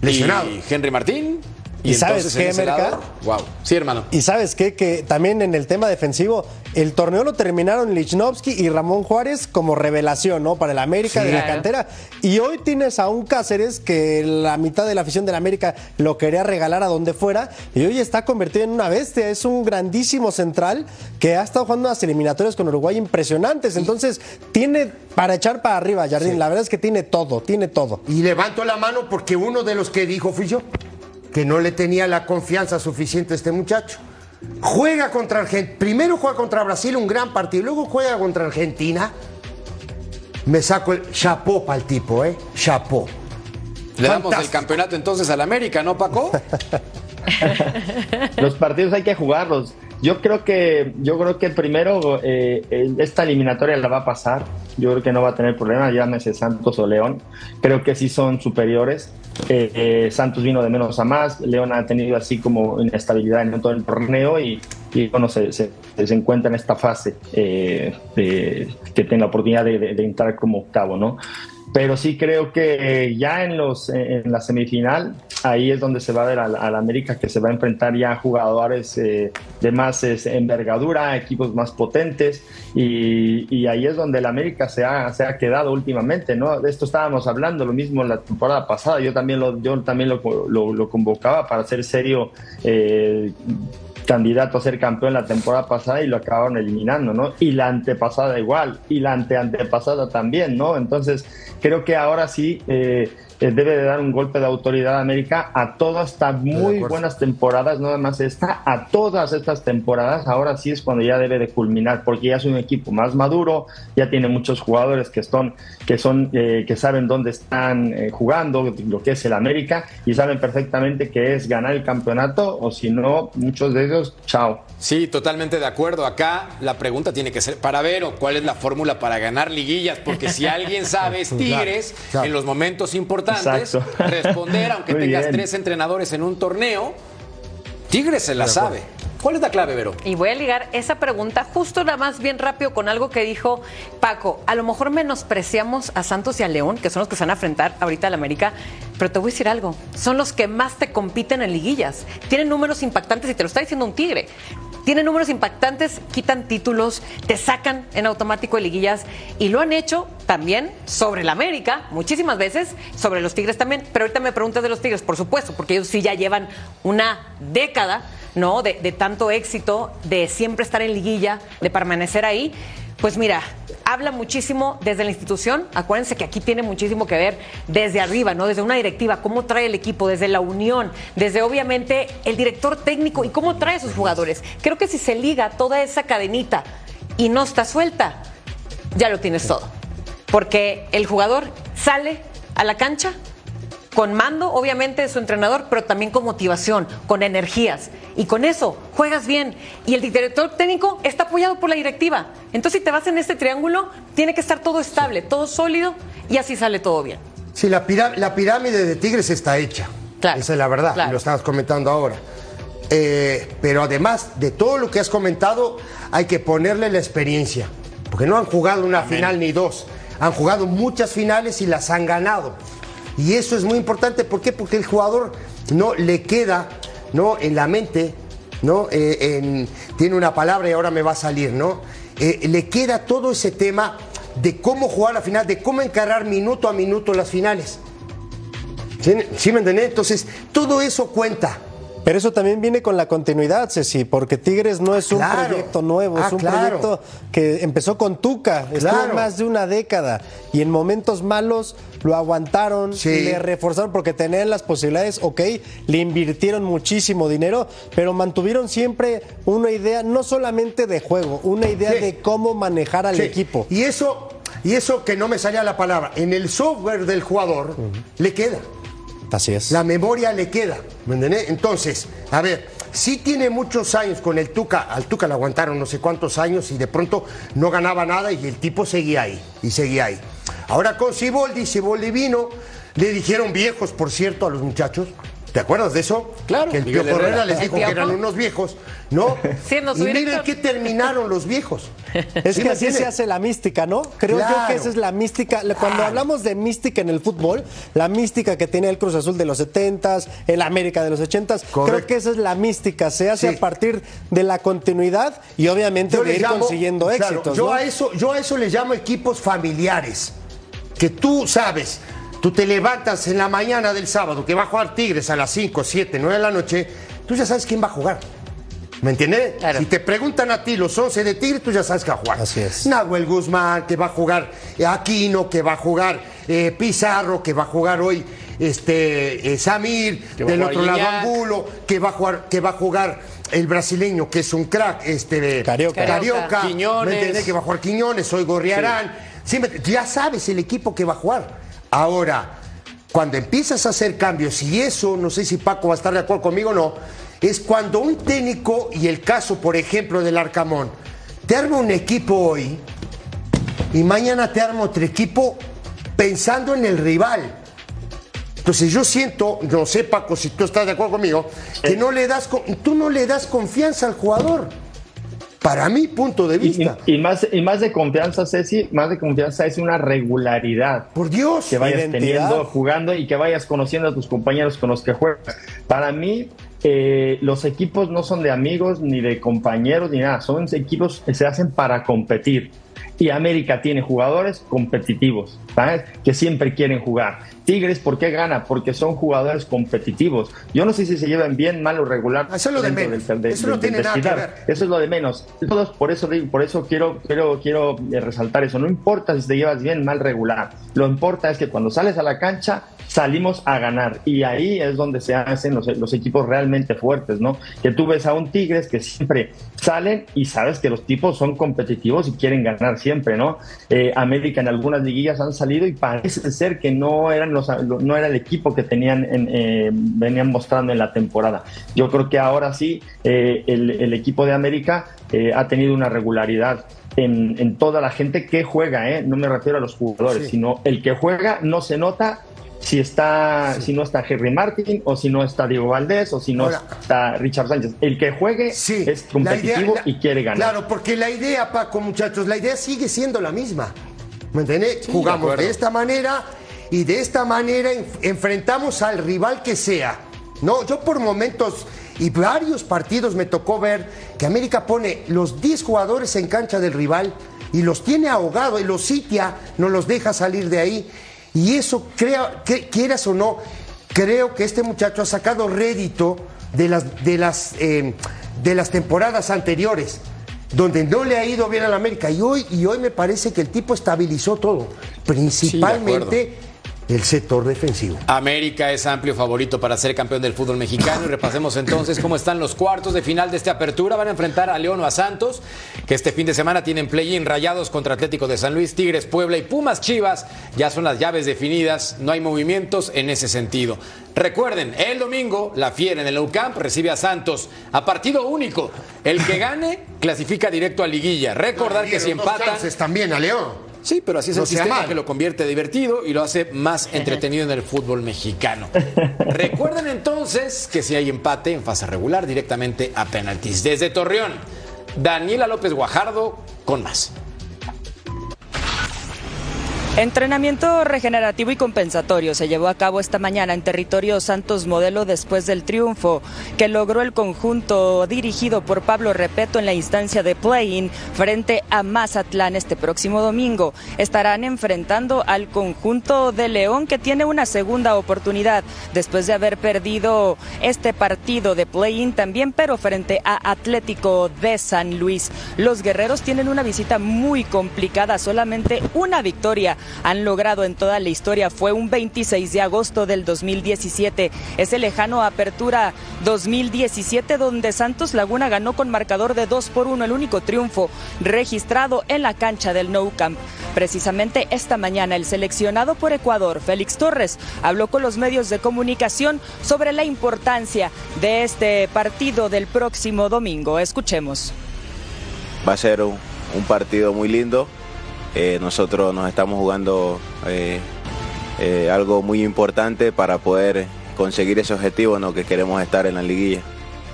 Lesionado. Y Henry Martín. Y, ¿Y sabes qué, lado, wow. Sí, hermano. Y sabes qué, que también en el tema defensivo, el torneo lo terminaron Lichnowsky y Ramón Juárez como revelación, ¿no? Para el América Sí. de la cantera. Y hoy tienes a un Cáceres que la mitad de la afición del América lo quería regalar a donde fuera y hoy está convertido en una bestia. Es un grandísimo central que ha estado jugando unas eliminatorias con Uruguay impresionantes. Entonces, tiene para echar para arriba, Jardín. La verdad es que tiene todo, tiene todo. Y levanto la mano porque uno de los que dijo fui yo, que no le tenía la confianza suficiente a este muchacho. Juega contra Argentina, primero juega contra Brasil, un gran partido, luego juega contra Argentina. Me saco el chapó para el tipo, ¿eh? Chapó. Le damos el campeonato entonces al América, ¿no, Paco? Los partidos hay que jugarlos. Yo creo que, yo creo que primero eh, eh, esta eliminatoria la va a pasar. Yo creo que no va a tener problema, llámese Santos o León. Creo que sí son superiores. Eh, eh, Santos vino de menos a más. León ha tenido así como inestabilidad en todo el torneo y, bueno, se, se- encuentra en esta fase de- que tiene la oportunidad de entrar como octavo, ¿no? Pero sí creo que eh, ya en, los, en la semifinal, ahí es donde se va a ver al, América que se va a enfrentar ya jugadores eh, de más es, envergadura, equipos más potentes, y, y ahí es donde el América se ha, se ha quedado últimamente, ¿no? De esto estábamos hablando, lo mismo la temporada pasada, yo también lo, yo también lo, lo- lo convocaba para ser serio. eh, candidato a ser campeón la temporada pasada y lo acabaron eliminando, ¿no? Y la antepasada igual, y la anteantepasada también, ¿no? Entonces, creo que ahora sí eh, debe de dar un golpe de autoridad a América a todas estas muy buenas temporadas, no nada más esta, a todas estas temporadas, ahora sí es cuando ya debe de culminar, porque ya es un equipo más maduro, ya tiene muchos jugadores que son, que son, eh, que saben dónde están eh, jugando, lo que es el América, y saben perfectamente que es ganar el campeonato, o si no, muchos de ellos, chao. Sí, totalmente de acuerdo. Acá la pregunta tiene que ser para Vero, ¿cuál es la fórmula para ganar liguillas? Porque si alguien sabe es Tigres Claro, claro. en los momentos importantes, Exacto. responder aunque Muy tengas bien. tres entrenadores en un torneo, Tigres se la sabe. ¿Cuál es la clave, Vero? Y voy a ligar esa pregunta justo nada más bien rápido con algo que dijo Paco. A lo mejor menospreciamos a Santos y a León, que son los que se van a enfrentar ahorita al América, pero te voy a decir algo. Son los que más te compiten en liguillas. Tienen números impactantes y te lo está diciendo un tigre. Tienen números impactantes, quitan títulos, te sacan en automático de liguillas y lo han hecho también sobre el América, muchísimas veces, sobre los Tigres también. Pero ahorita me preguntas de los Tigres, por supuesto, porque ellos sí ya llevan una década ¿no? De, de tanto éxito, de siempre estar en liguilla, de permanecer ahí. Pues mira, habla muchísimo desde la institución. Acuérdense que aquí tiene muchísimo que ver desde arriba, ¿no? Desde una directiva, cómo trae el equipo, desde la unión, desde obviamente el director técnico y cómo trae sus jugadores. Creo que si se liga toda esa cadenita y no está suelta, ya lo tienes todo. Porque el jugador sale a la cancha con mando, obviamente, de su entrenador, pero también con motivación, con energías. Y con eso juegas bien. Y el director técnico está apoyado por la directiva. Entonces, si te vas en este triángulo, tiene que estar todo estable, todo sólido, y así sale todo bien. Sí, la, pirá- la pirámide de Tigres está hecha. Claro, Esa es la verdad, claro. lo estabas comentando ahora. Eh, pero además de todo lo que has comentado, hay que ponerle la experiencia. Porque no han jugado una final ni dos. Han jugado muchas finales y las han ganado. Y eso es muy importante. ¿Por qué? Porque el jugador no le queda ¿no? en la mente, ¿no? Eh, en- tiene una palabra y ahora me va a salir, ¿no? Eh, le queda todo ese tema de cómo jugar la final, de cómo encarar minuto a minuto las finales. ¿Sí, sí me entendés? Entonces, todo eso cuenta. Pero eso también viene con la continuidad, Ceci, porque Tigres no es un Claro. proyecto nuevo, Ah, es un claro. proyecto que empezó con Tuca, estuvo Claro. más de una década y en momentos malos lo aguantaron, Sí. le reforzaron porque tenían las posibilidades, ok, le invirtieron muchísimo dinero, pero mantuvieron siempre una idea no solamente de juego, una idea Sí. de cómo manejar al Sí. equipo. Y eso, y eso que no me salía la palabra, en el software del jugador le queda. Así es. La memoria le queda. ¿Me entendés? Entonces, a ver, sí tiene muchos años con el Tuca. Al Tuca le aguantaron no sé cuántos años y de pronto no ganaba nada y el tipo seguía ahí. Y seguía ahí. Ahora con Siboldi, Siboldi vino. Le dijeron viejos, por cierto, a los muchachos. ¿Te acuerdas de eso? Claro, Que el Miguel Piojo Herrera Herrera. les ¿El dijo que eran unos viejos, ¿no? Siendo su y miren director. qué terminaron los viejos. Es ¿Sí que así se hace la mística, ¿no? Creo yo que esa es la mística. Cuando Claro. hablamos de mística en el fútbol, la mística que tiene el Cruz Azul de los 70s, el América de los 80s, creo que esa es la mística. Se hace Sí. a partir de la continuidad y obviamente Yo de ir llamo- consiguiendo claro, éxitos. yo, ¿no? a eso, yo a eso le llamo equipos familiares. Que tú sabes, tú te levantas en la mañana del sábado que va a jugar Tigres a las 5, 7, 9 de la noche, tú ya sabes quién va a jugar. ¿Me entiendes? Claro. Si te preguntan a ti los 11 de Tigres, tú ya sabes que va a jugar. Así es. Nahuel Guzmán, que va a jugar eh, Aquino, que va a jugar eh, Pizarro, que va a jugar hoy este, eh, Samir, del otro lado. Angulo, que va a jugar, que va a jugar el brasileño, que es un crack, este Carioca. Carioca, Quiñones. ¿me entiendes? Que va a jugar Quiñones, hoy Gorriarán. Sí, me- ya sabes el equipo que va a jugar. Ahora, cuando empiezas a hacer cambios, y eso, no sé si Paco va a estar de acuerdo conmigo o no, es cuando un técnico, y el caso, por ejemplo, del Arcamón, te arma un equipo hoy y mañana te arma otro equipo pensando en el rival. Entonces yo siento, no sé Paco si tú estás de acuerdo conmigo, que no le das, tú no le das confianza al jugador. Para mi punto de vista. y- y más, y más de confianza, Ceci, más de confianza es una regularidad. Por Dios. que vayas Identidad. teniendo, jugando y que vayas conociendo a tus compañeros con los que juegas. Para mí, eh, los equipos no son de amigos ni de compañeros ni nada, son equipos que se hacen para competir. Y América tiene jugadores competitivos, ¿sabes? Que siempre quieren jugar. Tigres, ¿por qué gana? Porque son jugadores competitivos. Yo no sé si se llevan bien, mal o regular. Eso es lo de menos. del- del- Eso no tiene nada que ver. Eso es lo de menos. Todos, por eso digo, por eso quiero, quiero, quiero eh, resaltar eso. No importa si te llevas bien, mal, regular. Lo importa es que cuando sales a la cancha salimos a ganar y ahí es donde se hacen los, los equipos realmente fuertes, ¿no? Que tú ves a un Tigres que siempre salen y sabes que los tipos son competitivos y quieren ganar siempre, ¿no? Eh, América en algunas liguillas han salido y parece ser que no eran los no era el equipo que tenían en, eh, venían mostrando en la temporada. Yo creo que ahora sí eh, el, el equipo de América eh, ha tenido una regularidad en, en toda la gente que juega, ¿eh? no me refiero a los jugadores, Sí. sino el que juega no se nota si está si no está Henry Martin o si no está Diego Valdés o si no Ahora- está Richard Sánchez. El que juegue Sí, es la competitivo idea- la- y quiere ganar. Claro, porque la idea, Paco, muchachos, la idea sigue siendo la misma. ¿Me entiendes? de Jugamos de, esta manera y de esta manera en- enfrentamos al rival que sea. No, yo por momentos y varios partidos me tocó ver que América pone los 10 jugadores en cancha del rival y los tiene ahogados y los sitia, no los deja salir de ahí. Y eso, crea, que, quieras o no, creo que este muchacho ha sacado rédito de las, de las, eh, de las temporadas anteriores, donde no le ha ido bien al América. Y hoy, y hoy me parece que el tipo estabilizó todo, principalmente el sector defensivo. América es amplio favorito para ser campeón del fútbol mexicano y repasemos entonces cómo están los cuartos de final de esta apertura. Van a enfrentar a León o a Santos, que este fin de semana tienen play-in rayados contra Atlético de San Luis, Tigres, Puebla y Pumas Chivas. Ya son las llaves definidas, no hay movimientos en ese sentido. Recuerden, el domingo la Fiera en el Camp recibe a Santos a partido único. El que gane clasifica directo a liguilla. Recordar que si empatan... también a León. Sí, pero así es No el sistema mal. que lo convierte divertido y lo hace más entretenido en el fútbol mexicano. Recuerden entonces que si hay empate en fase regular, directamente a penaltis. Desde Torreón, Daniela López Guajardo con más. Entrenamiento regenerativo y compensatorio se llevó a cabo esta mañana en territorio Santos Modelo después del triunfo que logró el conjunto dirigido por Pablo Repeto en la instancia de play-in frente a Mazatlán este próximo domingo. Estarán enfrentando al conjunto de León que tiene una segunda oportunidad después de haber perdido este partido de play-in también, pero frente a Atlético de San Luis. Los guerreros tienen una visita muy complicada, solamente una victoria han logrado en toda la historia. Fue un 26 de agosto del 2017. Ese lejano apertura 2017 donde Santos Laguna ganó con marcador de 2 por 1, el único triunfo registrado en la cancha del Nou Camp. Precisamente esta mañana el seleccionado por Ecuador, Félix Torres, habló con los medios de comunicación sobre la importancia de este partido del próximo domingo. Escuchemos. Va a ser un, un partido muy lindo. Eh, nosotros nos estamos jugando eh, eh, algo muy importante para poder conseguir ese objetivo ¿no? que queremos estar en la liguilla.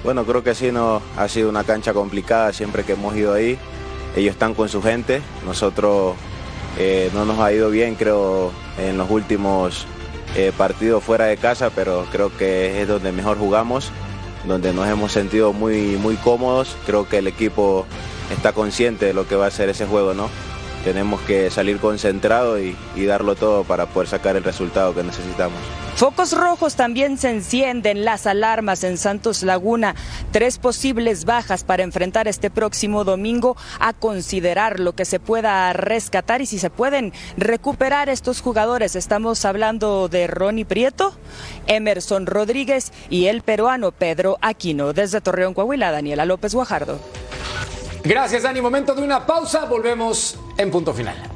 Bueno, creo que sí no, ha sido una cancha complicada siempre que hemos ido ahí. Ellos están con su gente, nosotros no nos ha ido bien creo en los últimos partidos fuera de casa, pero creo que es donde mejor jugamos, donde nos hemos sentido muy, muy cómodos. Creo que el equipo está consciente de lo que va a ser ese juego, ¿no? Tenemos que salir concentrados y, y darlo todo para poder sacar el resultado que necesitamos. Focos rojos también se encienden las alarmas en Santos Laguna. Tres posibles bajas para enfrentar este próximo domingo a considerar lo que se pueda rescatar y si se pueden recuperar estos jugadores. Estamos hablando de Ronnie Prieto, Emerson Rodríguez y el peruano Pedro Aquino. Desde Torreón, Coahuila, Daniela López Guajardo. Gracias, Dani. Momento de una pausa. Volvemos en punto final.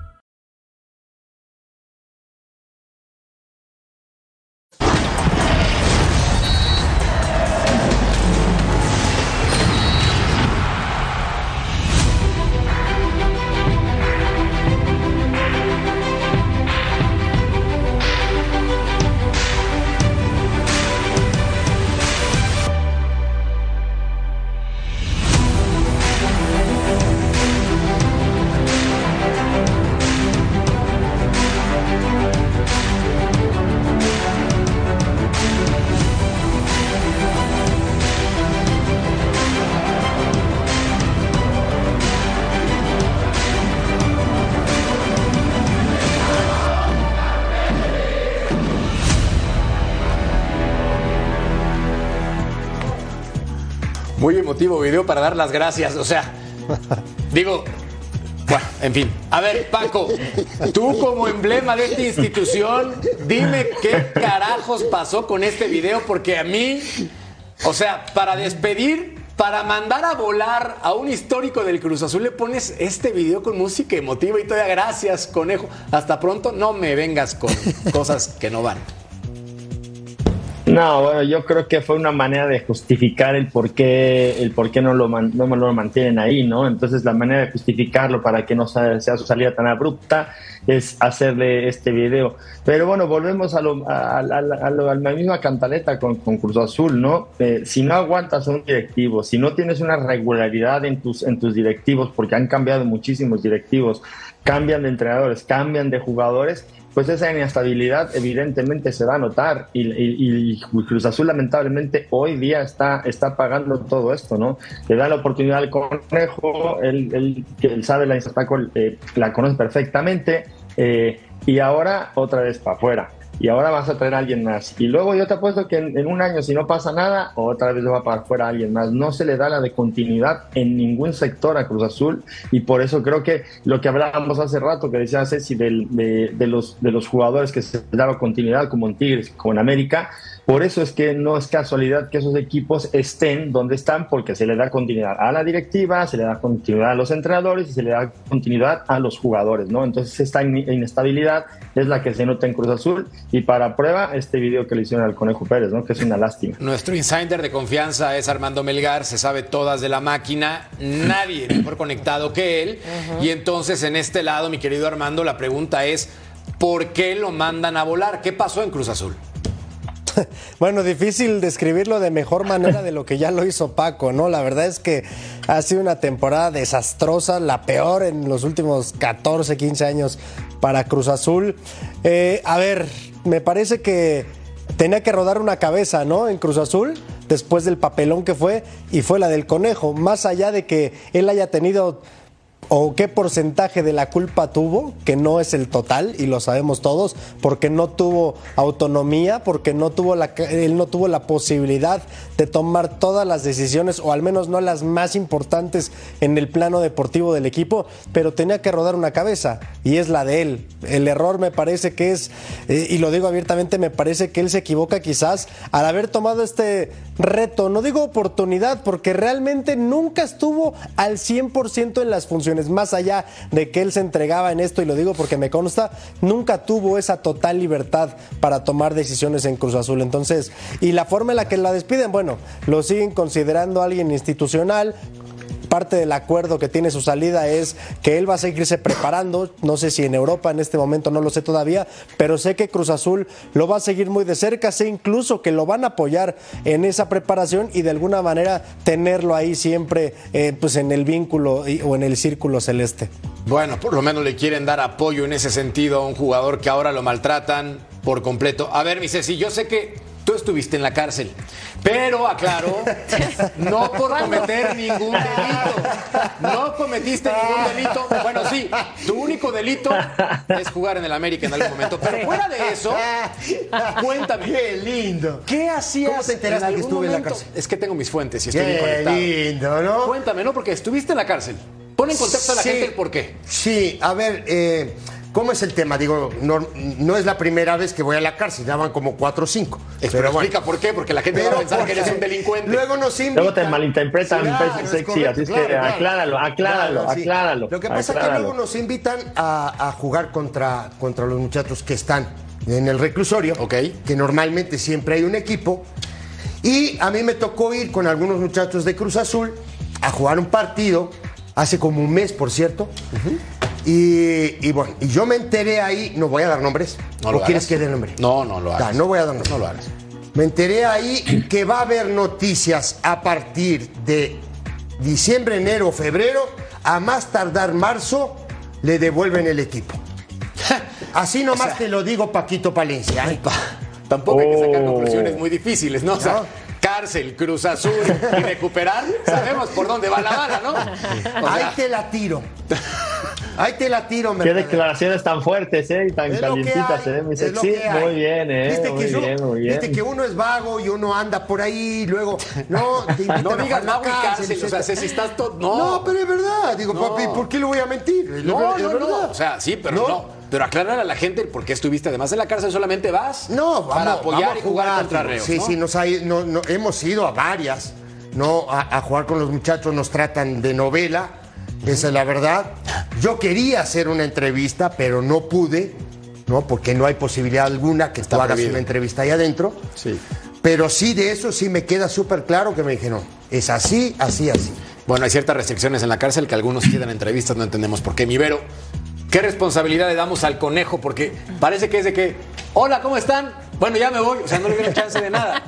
Emotivo video para dar las gracias. O sea, digo, bueno, en fin. A ver, Paco, tú como emblema de esta institución, dime qué carajos pasó con este video, porque a mí, o sea, para despedir, para mandar a volar a un histórico del Cruz Azul, le pones este video con música emotiva y todavía gracias, conejo. Hasta pronto, no me vengas con cosas que no van. No, bueno, yo creo que fue una manera de justificar el por qué, el por qué no, lo man- no lo mantienen ahí, ¿no? Entonces la manera de justificarlo para que no sea, su salida tan abrupta es hacerle este video. Pero bueno, volvemos a, lo, a, a- a- lo- la misma cantaleta con, con Cruz Azul, ¿no? Eh, si no aguantas un directivo, si no tienes una regularidad en tus, en tus directivos, porque han cambiado muchísimos directivos, cambian de entrenadores, cambian de jugadores, pues esa inestabilidad evidentemente se va a notar y, Cruz Azul lamentablemente hoy día está, está pagando todo esto, ¿no? Le da la oportunidad al conejo, él, él- él sabe la eh, la conoce perfectamente eh, y ahora otra vez para afuera. Y ahora vas a traer a alguien más. Y luego yo te apuesto que en, un año, si no pasa nada, otra vez va para afuera alguien más. No se le da la de continuidad en ningún sector a Cruz Azul. Y por eso creo que lo que hablábamos hace rato, que decía Ceci, del- de, de los, de los jugadores que se daba continuidad, como en Tigres, como en América, por eso es que no es casualidad que esos equipos estén donde están, porque se le da continuidad a la directiva, se le da continuidad a los entrenadores y se le da continuidad a los jugadores, ¿no? Entonces esta in- inestabilidad es la que se nota en Cruz Azul y para prueba este video que le hicieron al Conejo Pérez, ¿no? Que es una lástima. Nuestro insider de confianza es Armando Melgar, se sabe todas de la máquina, nadie mejor conectado que él. Y entonces en este lado, mi querido Armando, la pregunta es, ¿por qué lo mandan a volar? ¿Qué pasó en Cruz Azul? Bueno, difícil describirlo de mejor manera de lo que ya lo hizo Paco, ¿no? La verdad es que ha sido una temporada desastrosa, la peor en los últimos 14, 15 años para Cruz Azul. Eh, a ver, me parece que tenía que rodar una cabeza, ¿no? En Cruz Azul, después del papelón que fue, y fue la del conejo. Más allá de que él haya tenido o qué porcentaje de la culpa tuvo, que no es el total, y lo sabemos todos, porque no tuvo autonomía, porque no tuvo él no tuvo la posibilidad de tomar todas las decisiones, o al menos no las más importantes en el plano deportivo del equipo, pero tenía que rodar una cabeza, y es la de él. El error me parece que es, eh, y lo digo abiertamente, me parece que él se equivoca quizás al haber tomado este reto, no digo oportunidad, porque realmente nunca estuvo al 100% en las funciones, más allá de que él se entregaba en esto, y lo digo porque me consta, nunca tuvo esa total libertad para tomar decisiones en Cruz Azul. Entonces, y la forma en la que la despiden, bueno, lo siguen considerando alguien institucional, parte del acuerdo que tiene su salida es que él va a seguirse preparando, no sé si en Europa en este momento, no lo sé todavía, pero sé que Cruz Azul lo va a seguir muy de cerca, sé incluso que lo van a apoyar en esa preparación y de alguna manera tenerlo ahí siempre eh, pues en el vínculo o en el círculo celeste. Bueno, por lo menos le quieren dar apoyo en ese sentido a un jugador que ahora lo maltratan por completo. A ver, mi Ceci, yo sé que estuviste en la cárcel, pero aclaro, no por cometer ningún delito. No cometiste ningún delito. Bueno, sí, tu único delito es jugar en el América en algún momento. Pero fuera de eso, cuéntame. Qué lindo. ¿Qué hacías? ¿Cómo te enteraste en que estuve en la cárcel? Es que tengo mis fuentes y estoy bien Qué conectado. lindo, ¿no? Cuéntame, ¿no? Porque estuviste en la cárcel. Pon en contexto a la gente el por qué. Sí, a ver, eh, ¿cómo es el tema? Digo, no, no es la primera vez que voy a la cárcel, ya van como cuatro o cinco. Pero explica por qué, porque la gente va a Pero pensar que eres un delincuente. Luego nos invitan. Luego te malinterpretan, Claro, pues, es sexy, correcto, así es claro, que claro. acláralo, acláralo, Claro, sí. acláralo. Lo que pasa es que acláralo. luego nos invitan a, a jugar contra, contra los muchachos que están en el reclusorio, que normalmente siempre hay un equipo. Y a mí me tocó ir con algunos muchachos de Cruz Azul a jugar un partido, hace como un mes, por cierto. y, y bueno, y yo me enteré ahí, no voy a dar nombres. No ¿O quieres que dé nombre? No, no lo hagas. Da, no voy a dar nombres. No lo hagas. Me enteré ahí que va a haber noticias a partir de diciembre, enero, febrero, a más tardar marzo, le devuelven el equipo. Así nomás te lo digo, Paquito Palencia. ¿eh? Tampoco hay que sacar Oh. conclusiones muy difíciles, ¿no? O sea, cárcel, Cruz Azul y recuperar, sabemos por dónde va la bala, ¿no? O Ahí sea, te la tiro. Ahí te la tiro, Qué mercader. declaraciones tan fuertes, ¿eh? Y tan calientitas, ¿eh? Mi sexy. Muy bien, ¿eh? Viste muy que, yo- bien, muy bien. viste que uno es vago y uno anda por ahí y luego. No, te no digas vago y cárcel, o sea, si estás todo. No, No, pero es verdad. Digo, No. papi, ¿por qué le voy a mentir? No, no, no. O sea, sí, pero No. no. Pero aclarar a la gente por qué estuviste. Además, en la cárcel solamente vas No, vamos, para apoyar vamos y jugar contra digo. reos. Sí, ¿no? sí, nos ha no, no, hemos ido a varias. No, a, a jugar con los muchachos nos tratan de novela. Esa es la verdad. Yo quería hacer una entrevista, pero no pude, ¿no? Porque no hay posibilidad alguna que tú hagas prohibido. una entrevista ahí adentro. Sí. Pero sí, de eso sí me queda súper claro que me dijeron, es así, así, así. Bueno, hay ciertas restricciones en la cárcel que algunos quedan entrevistas, no entendemos por qué. Mi Vero, ¿qué responsabilidad le damos al conejo? Porque parece que es de que, hola, ¿cómo están? Bueno, ya me voy. O sea, no le dieron chance de nada.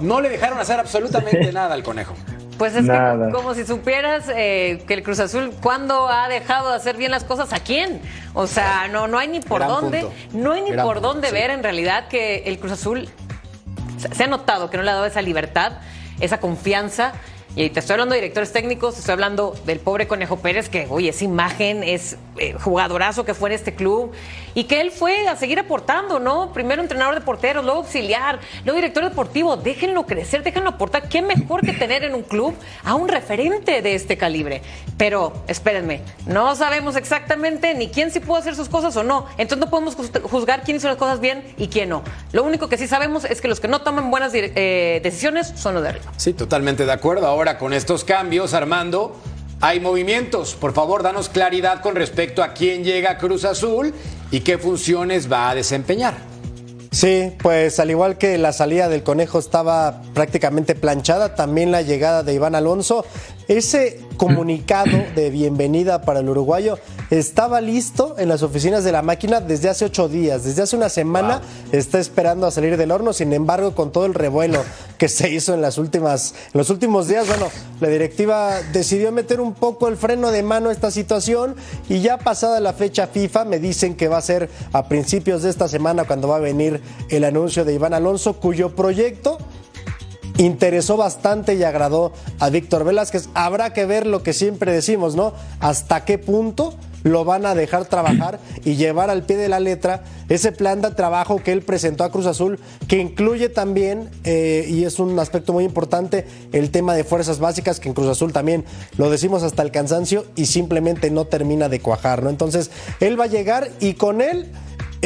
No le dejaron hacer absolutamente nada al conejo. Pues es Nada. que como si supieras eh, que el Cruz Azul cuándo ha dejado de hacer bien las cosas a quién. O sea, no, no hay ni por Gran dónde, punto. no hay ni Gran por punto, dónde sí. ver en realidad que el Cruz Azul se- se ha notado que no le ha dado esa libertad, esa confianza. Y te estoy hablando de directores técnicos, te estoy hablando del pobre Conejo Pérez, que, oye, es imagen, es eh, jugadorazo que fue en este club, y que él fue a seguir aportando, ¿no? Primero entrenador de porteros, luego auxiliar, luego director deportivo. Déjenlo crecer, déjenlo aportar. ¿Qué mejor que tener en un club a un referente de este calibre? Pero, espérenme, no sabemos exactamente ni quién sí pudo hacer sus cosas o no. Entonces no podemos juz- juzgar quién hizo las cosas bien y quién no. Lo único que sí sabemos es que los que no toman buenas eh, decisiones son los de arriba. Sí, totalmente de acuerdo. Ahora con estos cambios, Armando, hay movimientos. Por favor, danos claridad con respecto a quién llega a Cruz Azul y qué funciones va a desempeñar. Sí, pues al igual que la salida del conejo estaba prácticamente planchada, también la llegada de Iván Alonso. Ese comunicado de bienvenida para el uruguayo estaba listo en las oficinas de la máquina desde hace ocho días, desde hace una semana está esperando a salir del horno. Sin embargo, con todo el revuelo que se hizo en las últimas, en los últimos días, bueno, la directiva decidió meter un poco el freno de mano a esta situación y ya pasada la fecha FIFA me dicen que va a ser a principios de esta semana cuando va a venir el anuncio de Iván Alonso, cuyo proyecto interesó bastante y agradó a Víctor Velázquez. Habrá que ver lo que siempre decimos, ¿no? Hasta qué punto lo van a dejar trabajar y llevar al pie de la letra ese plan de trabajo que él presentó a Cruz Azul, que incluye también, eh, y es un aspecto muy importante, el tema de fuerzas básicas, que en Cruz Azul también lo decimos hasta el cansancio y simplemente no termina de cuajar, ¿no? Entonces, él va a llegar y con él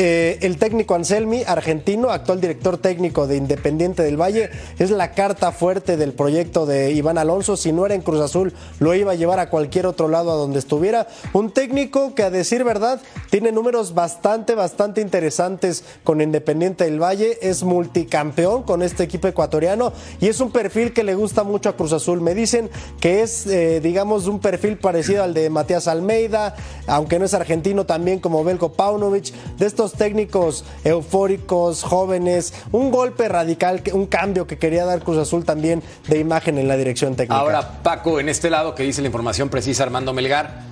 eh, el técnico Anselmi, argentino, actual director técnico de Independiente del Valle, es la carta fuerte del proyecto de Iván Alonso. Si no era en Cruz Azul, lo iba a llevar a cualquier otro lado a donde estuviera. Un técnico que, a decir verdad, tiene números bastante, bastante interesantes con Independiente del Valle. Es multicampeón con este equipo ecuatoriano y es un perfil que le gusta mucho a Cruz Azul. Me dicen que es, eh, digamos, un perfil parecido al de Matías Almeida, aunque no es argentino, también como Belko Paunovic. De estos técnicos eufóricos, jóvenes, un golpe radical, un cambio que quería dar Cruz Azul también de imagen en la dirección técnica. Ahora, Paco, en este lado que dice la información precisa Armando Melgar,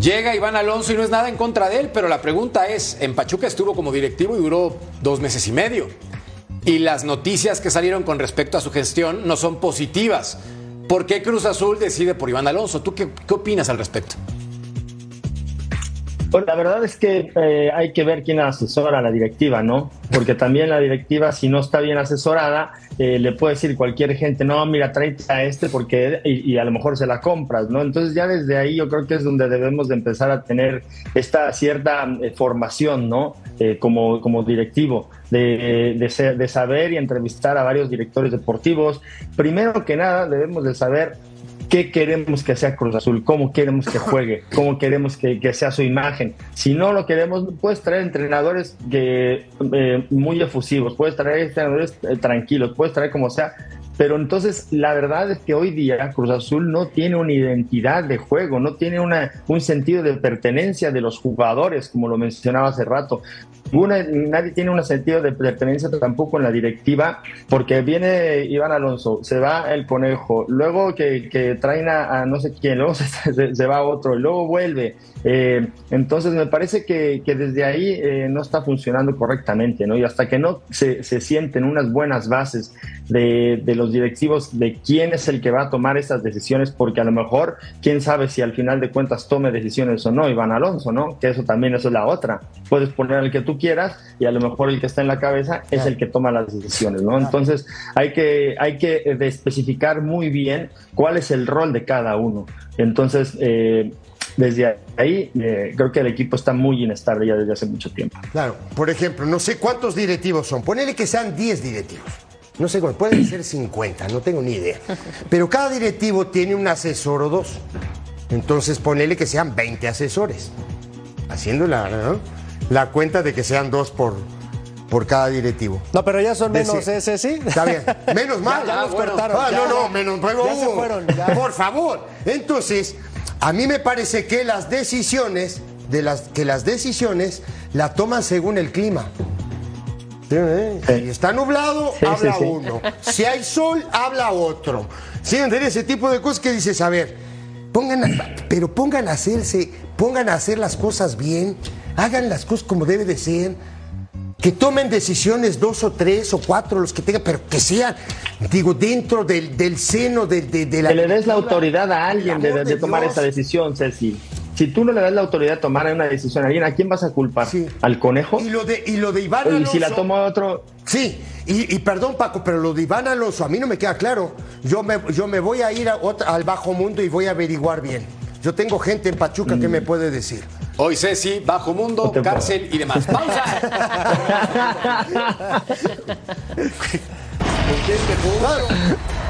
llega Iván Alonso y no es nada en contra de él, pero la pregunta es, en Pachuca estuvo como directivo y duró dos meses y medio. Y las noticias que salieron con respecto a su gestión no son positivas. ¿Por qué Cruz Azul decide por Iván Alonso? ¿Tú qué, opinas al respecto? Bueno, la verdad es que eh, hay que ver quién asesora a la directiva, ¿no? Porque también la directiva, si no está bien asesorada, eh, le puede decir cualquier gente, no, mira, tráete a este porque, y, a lo mejor se la compras, ¿no? Entonces ya desde ahí yo creo que es donde debemos de empezar a tener esta cierta eh, formación, ¿no? como, como directivo, de, de saber y entrevistar a varios directores deportivos. Primero que nada, debemos de saber qué queremos que sea Cruz Azul, cómo queremos que juegue, cómo queremos que, sea su imagen. Si no lo queremos, puedes traer entrenadores que, eh, muy efusivos, puedes traer entrenadores eh, tranquilos, puedes traer como sea, pero entonces la verdad es que hoy día Cruz Azul no tiene una identidad de juego, no tiene una, un sentido de pertenencia de los jugadores, como lo mencionaba hace rato. nadie tiene un sentido de pertenencia tampoco en la directiva, porque viene Iván Alonso, se va el conejo, luego que, que traen a, no sé quién, luego se, va otro, luego vuelve. Eh, entonces me parece que, que desde ahí eh, no está funcionando correctamente, ¿no? Y hasta que no se, se sienten unas buenas bases de, de los directivos de quién es el que va a tomar esas decisiones, porque a lo mejor, quién sabe si al final de cuentas tome decisiones o no, Iván Alonso, ¿no? Que eso también eso es la otra. Puedes poner al que tú quieras y a lo mejor el que está en la cabeza es el que toma las decisiones, ¿no? Entonces hay que, hay que eh, especificar muy bien cuál es el rol de cada uno. Entonces, eh, desde ahí eh, creo que el equipo está muy inestable ya desde hace mucho tiempo. Claro, por ejemplo, no sé cuántos directivos son, ponele que sean 10 directivos no sé, pueden ser 50, no tengo ni idea. Pero cada directivo tiene un asesor o dos. Entonces ponele que sean 20 asesores. Haciendo la, la cuenta de que sean dos por, por cada directivo. No, pero ya son menos ese, sí. Está bien. Menos mal. Ya, los cortaron. Ah, no, no, menos Ya se fueron. Por favor. Entonces, a mí me parece que las decisiones, de las, que las decisiones la toman según el clima. Si está nublado, habla uno. Si hay sol, habla otro. ¿Sí? Ese tipo de cosas que dices, a ver, pongan, pero pongan a hacerse, pongan a hacer las cosas bien, hagan las cosas como debe de ser. Que tomen decisiones dos o tres o cuatro, los que tengan, pero que sean, digo, dentro del, del seno de, de, la. Que le des la autoridad a alguien de, tomar esa decisión, Ceci. Si tú no le das la autoridad de tomar una decisión a alguien, ¿a quién vas a culpar? ¿Al conejo? Y lo de, y lo de Iván Alonso. Y si la toma otro. Sí, y, perdón, Paco, pero lo de Iván Alonso a mí no me queda claro. Yo me, yo me voy a ir al bajo mundo y voy a averiguar bien. Yo tengo gente en Pachuca que me puede decir. Hoy Ceci, Bajo Mundo, cárcel y demás. ¡Pausa! de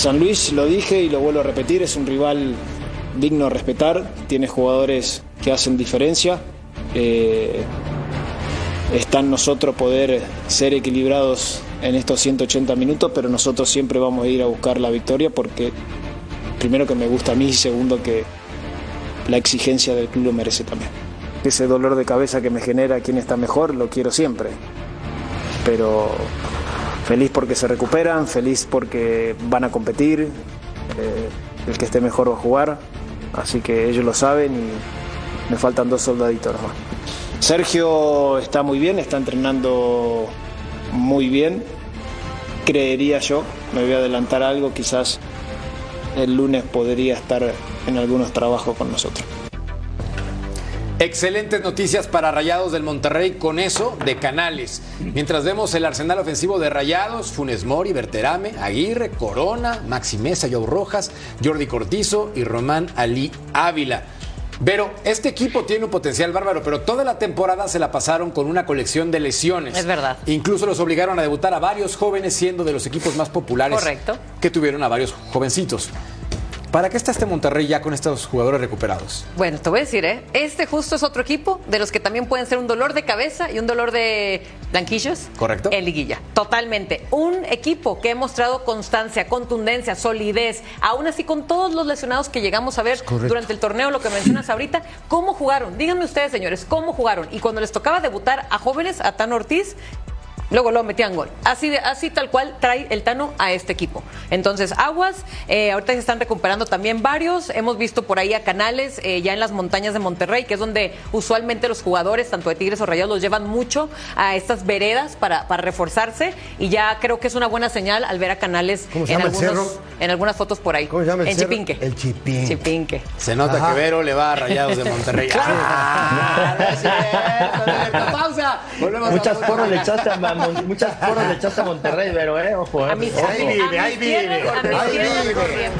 San Luis, lo dije y lo vuelvo a repetir, es un rival digno de respetar, tiene jugadores que hacen diferencia. Eh, está en nosotros poder ser equilibrados en estos 180 minutos, pero nosotros siempre vamos a ir a buscar la victoria porque primero que me gusta a mí y segundo que la exigencia del club lo merece también. Ese dolor de cabeza que me genera quién está mejor lo quiero siempre. pero feliz porque se recuperan, feliz porque van a competir, eh, el que esté mejor va a jugar, así que ellos lo saben y me faltan dos soldaditos. Sergio está muy bien, está entrenando muy bien, creería yo, me voy a adelantar algo, quizás el lunes podría estar en algunos trabajos con nosotros. Excelentes noticias para Rayados del Monterrey con eso de Canales. Mientras vemos el arsenal ofensivo de Rayados, Funes Mori, Berterame, Aguirre, Corona, Maxi Mesa, Joe Rojas, Jordi Cortizo y Román Ali Ávila. Pero este equipo tiene un potencial bárbaro, pero toda la temporada se la pasaron con una colección de lesiones. Es verdad. Incluso los obligaron a debutar a varios jóvenes siendo de los equipos más populares Correcto. que tuvieron a varios jovencitos. ¿Para qué está este Monterrey ya con estos jugadores recuperados? Bueno, te voy a decir, ¿eh? Este justo es otro equipo de los que también pueden ser un dolor de cabeza y un dolor de blanquillos. Correcto. En liguilla. Totalmente. Un equipo que ha mostrado constancia, contundencia, solidez. Aún así, con todos los lesionados que llegamos a ver durante el torneo, lo que mencionas ahorita, ¿cómo jugaron? Díganme ustedes, señores, ¿cómo jugaron? Y cuando les tocaba debutar a jóvenes, a Tano Ortiz, Luego lo metían gol. Así, de, así tal cual trae el Tano a este equipo. Entonces, aguas, eh, ahorita se están recuperando también varios. Hemos visto por ahí a Canales, eh, ya en las montañas de Monterrey, que es donde usualmente los jugadores, tanto de Tigres o Rayados, los llevan mucho a estas veredas para, para reforzarse. Y ya creo que es una buena señal al ver a Canales ¿Cómo se en, algunos- cerro? en algunas fotos por ahí. ¿Cómo se llama el en cerro? Chipinque. El Chipinque. Chipinque. Se nota Ajá. que Vero le va a Rayados de Monterrey. ¡Ah! no es cierto, Alberto, pausa. Volvemos a Muchas porras le echaste a, Muchas porras le echaste a Monterrey, pero eh, ojo. eh. A mis, Ojo. a mis- a mis tierras, a mis ahí vive.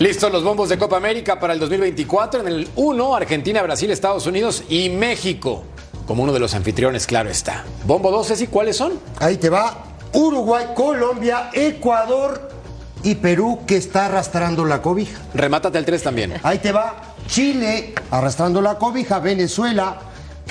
Listos los bombos de Copa América para el 2024. En el 1, Argentina, Brasil, Estados Unidos y México. Como uno de los anfitriones, claro está. Bombo 12, ¿y cuáles son? Ahí te va Uruguay, Colombia, Ecuador y Perú que está arrastrando la cobija. Remátate el 3 también. Ahí te va Chile arrastrando la cobija, Venezuela,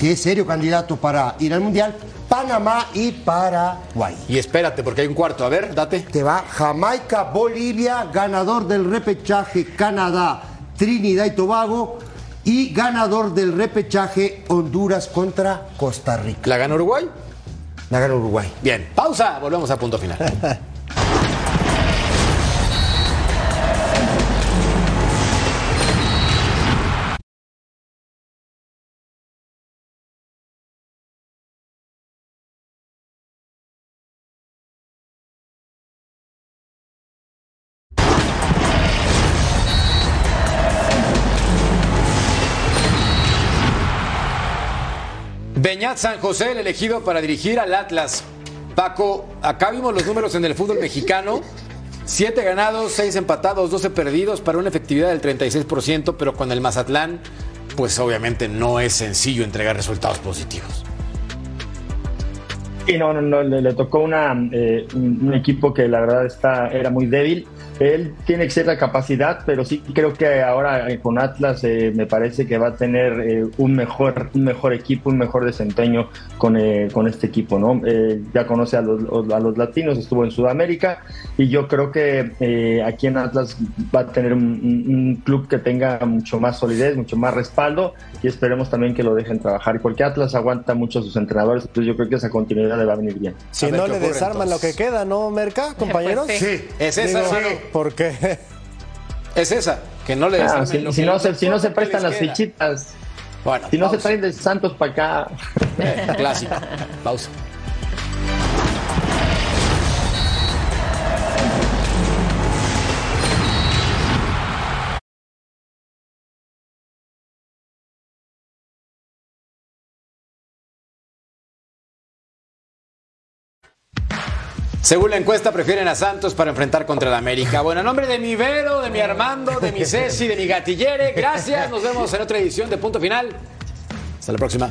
que es serio candidato para ir al Mundial, Panamá y Paraguay. Y espérate, porque hay un cuarto. A ver, date. Te va Jamaica, Bolivia, ganador del repechaje Canadá, Trinidad y Tobago y ganador del repechaje Honduras contra Costa Rica. ¿La gana Uruguay? La gana Uruguay. Bien, pausa. Volvemos a punto final. Beñat San José, el elegido para dirigir al Atlas. Paco, acá vimos los números en el fútbol mexicano. Siete ganados, seis empatados, 12 perdidos para una efectividad del 36%, pero con el Mazatlán, pues obviamente no es sencillo entregar resultados positivos. Sí, no, no, no, le, tocó eh, un un equipo que la verdad está, era muy débil. Él tiene cierta capacidad, pero sí creo que ahora con Atlas eh, me parece que va a tener eh, un, mejor, un mejor equipo, un mejor desempeño con, eh, con este equipo. ¿no? Eh, ya conoce a los, a los latinos, estuvo en Sudamérica y yo creo que eh, aquí en Atlas va a tener un, un- club que tenga mucho más solidez, mucho más respaldo y esperemos también que lo dejen trabajar, porque Atlas aguanta mucho a sus entrenadores, entonces yo creo que esa continuidad le va a venir bien. Si A no le ocurre, desarman entonces. lo que queda, ¿no, Merca, compañeros? Pues sí. Es esa, Digo, hermano. ¿Por qué? Es esa, que no le Ah, si, lo si que- no se, si no se prestan las fichitas, Bueno, si no se traen de Santos para acá, Eh, clásico. Pausa. Según la encuesta, prefieren a Santos para enfrentar contra el América. Bueno, en nombre de mi Vero, de mi Armando, de mi Ceci, de mi Gatillere, gracias. Nos vemos en otra edición de Punto Final. Hasta la próxima.